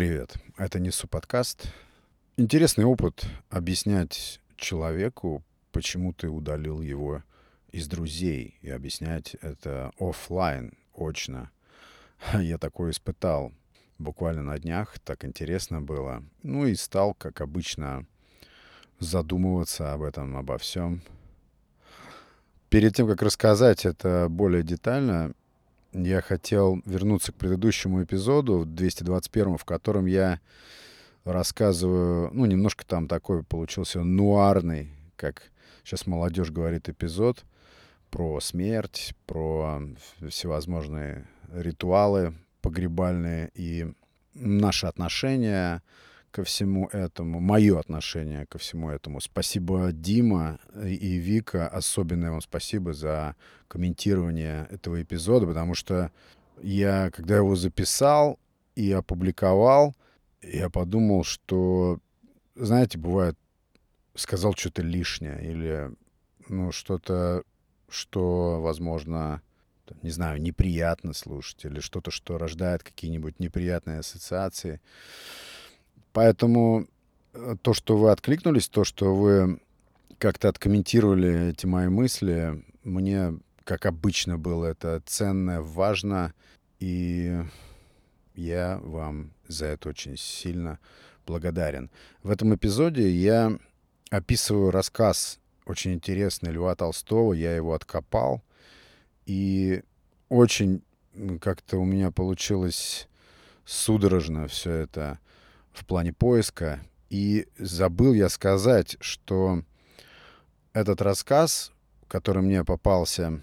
привет! Это Несу подкаст. Интересный опыт объяснять человеку, почему ты удалил его из друзей, и объяснять это офлайн, очно. Я такое испытал буквально на днях, так интересно было. Ну и стал, как обычно, задумываться об этом, обо всем. Перед тем, как рассказать это более детально, я хотел вернуться к предыдущему эпизоду, 221, в котором я рассказываю, ну, немножко там такой получился нуарный, как сейчас молодежь говорит, эпизод про смерть, про всевозможные ритуалы погребальные и наши отношения ко всему этому, мое отношение ко всему этому. Спасибо, Дима и Вика, особенное вам спасибо за комментирование этого эпизода, потому что я, когда его записал и опубликовал, я подумал, что, знаете, бывает, сказал что-то лишнее или, ну, что-то, что, возможно, не знаю, неприятно слушать или что-то, что рождает какие-нибудь неприятные ассоциации. Поэтому э, то, что вы откликнулись, то, что вы как-то откомментировали эти мои мысли, мне, как обычно было, это ценно, важно, и я вам за это очень сильно благодарен. В этом эпизоде я описываю рассказ очень интересный Льва Толстого, я его откопал, и очень как-то у меня получилось судорожно все это в плане поиска. И забыл я сказать, что этот рассказ, который мне попался,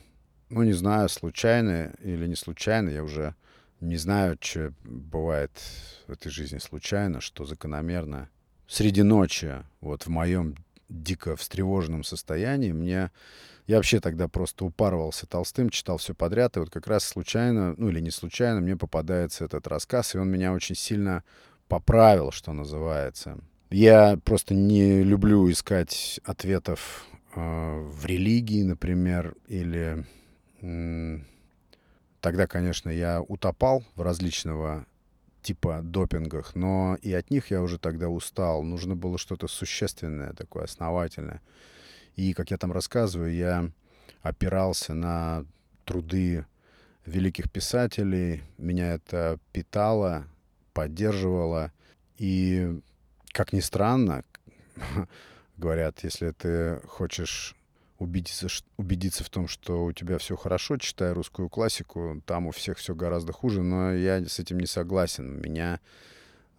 ну, не знаю, случайно или не случайно, я уже не знаю, что бывает в этой жизни случайно, что закономерно. Среди ночи, вот в моем дико встревоженном состоянии, мне... Я вообще тогда просто упарывался толстым, читал все подряд, и вот как раз случайно, ну или не случайно, мне попадается этот рассказ, и он меня очень сильно поправил, что называется. Я просто не люблю искать ответов э, в религии, например, или э, тогда, конечно, я утопал в различного типа допингах, но и от них я уже тогда устал. Нужно было что-то существенное, такое основательное. И, как я там рассказываю, я опирался на труды великих писателей. Меня это питало, поддерживала. И, как ни странно, говорят, если ты хочешь убедиться, убедиться в том, что у тебя все хорошо, читай русскую классику, там у всех все гораздо хуже, но я с этим не согласен. Меня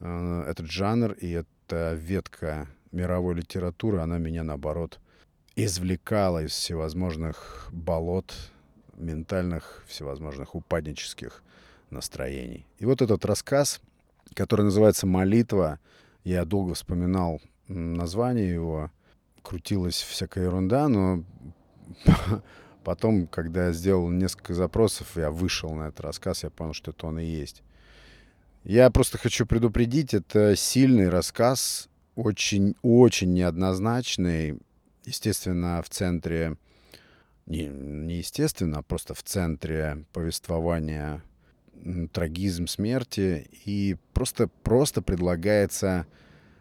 э, этот жанр и эта ветка мировой литературы, она меня, наоборот, извлекала из всевозможных болот, ментальных, всевозможных упаднических настроений. И вот этот рассказ который называется «Молитва». Я долго вспоминал название его, крутилась всякая ерунда, но потом, когда я сделал несколько запросов, я вышел на этот рассказ, я понял, что это он и есть. Я просто хочу предупредить, это сильный рассказ, очень-очень неоднозначный. Естественно, в центре, не, не естественно, а просто в центре повествования трагизм смерти, и просто, просто предлагается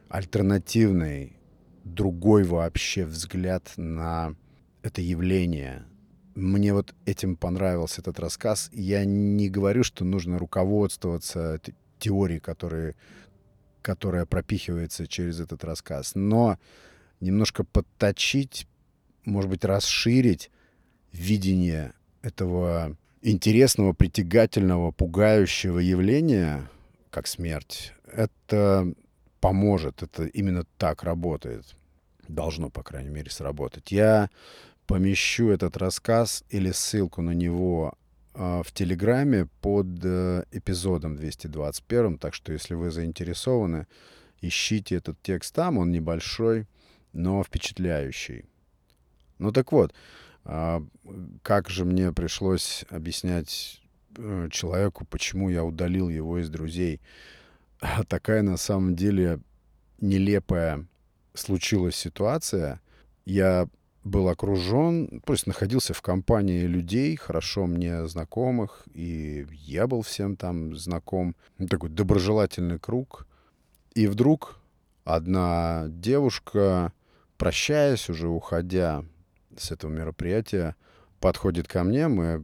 альтернативный, другой вообще взгляд на это явление. Мне вот этим понравился этот рассказ. Я не говорю, что нужно руководствоваться теорией, которая, которая пропихивается через этот рассказ, но немножко подточить, может быть, расширить видение этого интересного, притягательного, пугающего явления, как смерть, это поможет. Это именно так работает. Должно, по крайней мере, сработать. Я помещу этот рассказ или ссылку на него э, в Телеграме под э, эпизодом 221. Так что, если вы заинтересованы, ищите этот текст там. Он небольшой, но впечатляющий. Ну так вот, а, как же мне пришлось объяснять э, человеку, почему я удалил его из друзей. Такая на самом деле нелепая случилась ситуация. Я был окружен, то есть находился в компании людей, хорошо мне знакомых, и я был всем там знаком. Такой доброжелательный круг. И вдруг одна девушка, прощаясь, уже уходя с этого мероприятия, подходит ко мне, мы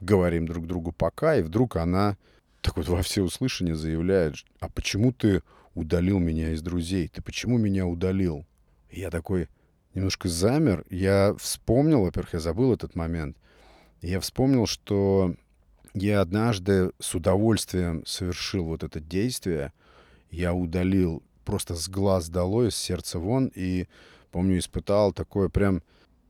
говорим друг другу пока, и вдруг она так вот во всеуслышание заявляет, а почему ты удалил меня из друзей? Ты почему меня удалил? И я такой немножко замер. Я вспомнил, во-первых, я забыл этот момент. Я вспомнил, что я однажды с удовольствием совершил вот это действие. Я удалил просто с глаз долой, с сердца вон, и, помню, испытал такое прям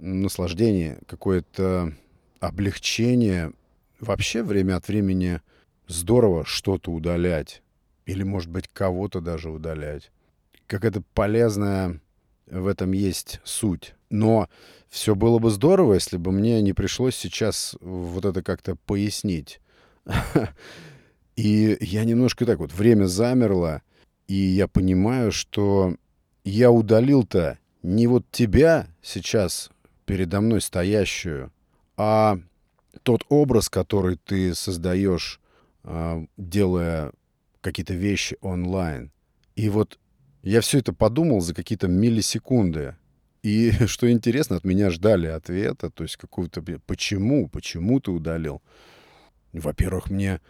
наслаждение, какое-то облегчение. Вообще время от времени здорово что-то удалять. Или, может быть, кого-то даже удалять. Как это полезная в этом есть суть. Но все было бы здорово, если бы мне не пришлось сейчас вот это как-то пояснить. И я немножко так вот, время замерло, и я понимаю, что я удалил-то не вот тебя сейчас передо мной стоящую, а тот образ, который ты создаешь, а, делая какие-то вещи онлайн. И вот я все это подумал за какие-то миллисекунды. И что интересно, от меня ждали ответа, то есть какого-то «почему? Почему ты удалил?» Во-первых, мне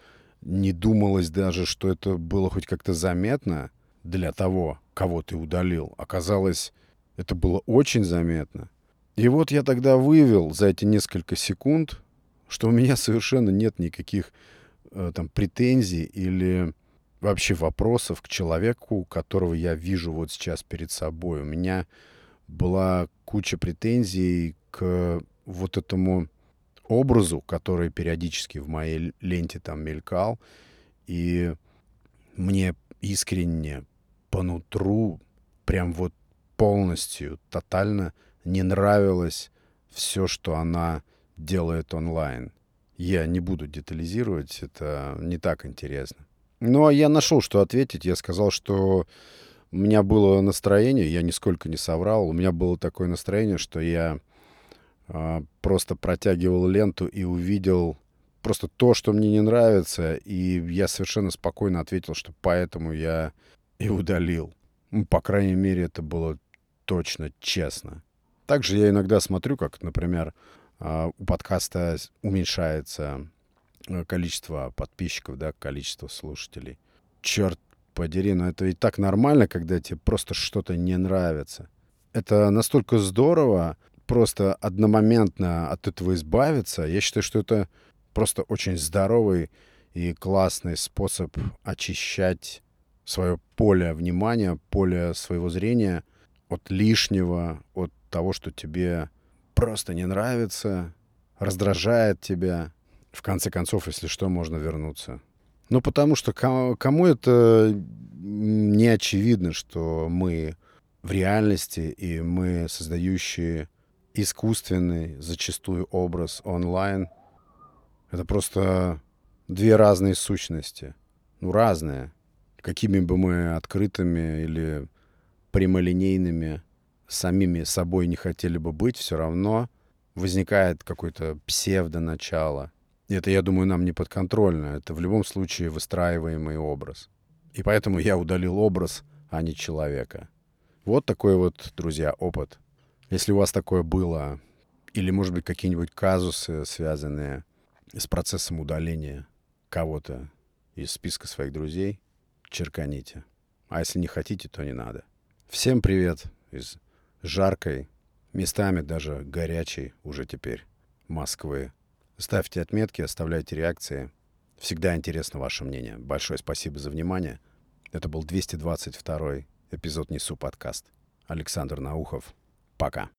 не думалось даже, что это было хоть как-то заметно для того, кого ты удалил. Оказалось, это было очень заметно. И вот я тогда вывел за эти несколько секунд, что у меня совершенно нет никаких э, там претензий или вообще вопросов к человеку, которого я вижу вот сейчас перед собой. У меня была куча претензий к вот этому образу, который периодически в моей ленте там мелькал. И мне искренне по нутру прям вот полностью, тотально не нравилось все, что она делает онлайн. Я не буду детализировать, это не так интересно. Ну, а я нашел, что ответить. Я сказал, что у меня было настроение, я нисколько не соврал. У меня было такое настроение, что я э, просто протягивал ленту и увидел просто то, что мне не нравится. И я совершенно спокойно ответил, что поэтому я и удалил. Ну, по крайней мере, это было точно честно. Также я иногда смотрю, как, например, э, у подкаста уменьшается Э, количество подписчиков, да, количество слушателей. Черт подери, но это и так нормально, когда тебе просто что-то не нравится. Это настолько здорово просто одномоментно от этого избавиться. Я считаю, что это просто очень здоровый и классный способ очищать свое поле внимания, поле своего зрения от лишнего, от того, что тебе просто не нравится, раздражает тебя, в конце концов, если что, можно вернуться. Ну, потому что кому это не очевидно, что мы в реальности и мы, создающие искусственный, зачастую образ онлайн, это просто две разные сущности. Ну, разные. Какими бы мы открытыми или прямолинейными самими собой не хотели бы быть, все равно возникает какое-то псевдоначало — это, я думаю, нам не подконтрольно. Это в любом случае выстраиваемый образ. И поэтому я удалил образ, а не человека. Вот такой вот, друзья, опыт. Если у вас такое было, или, может быть, какие-нибудь казусы, связанные с процессом удаления кого-то из списка своих друзей, черканите. А если не хотите, то не надо. Всем привет из жаркой, местами даже горячей уже теперь Москвы. Ставьте отметки, оставляйте реакции. Всегда интересно ваше мнение. Большое спасибо за внимание. Это был 222 эпизод «Несу подкаст». Александр Наухов. Пока.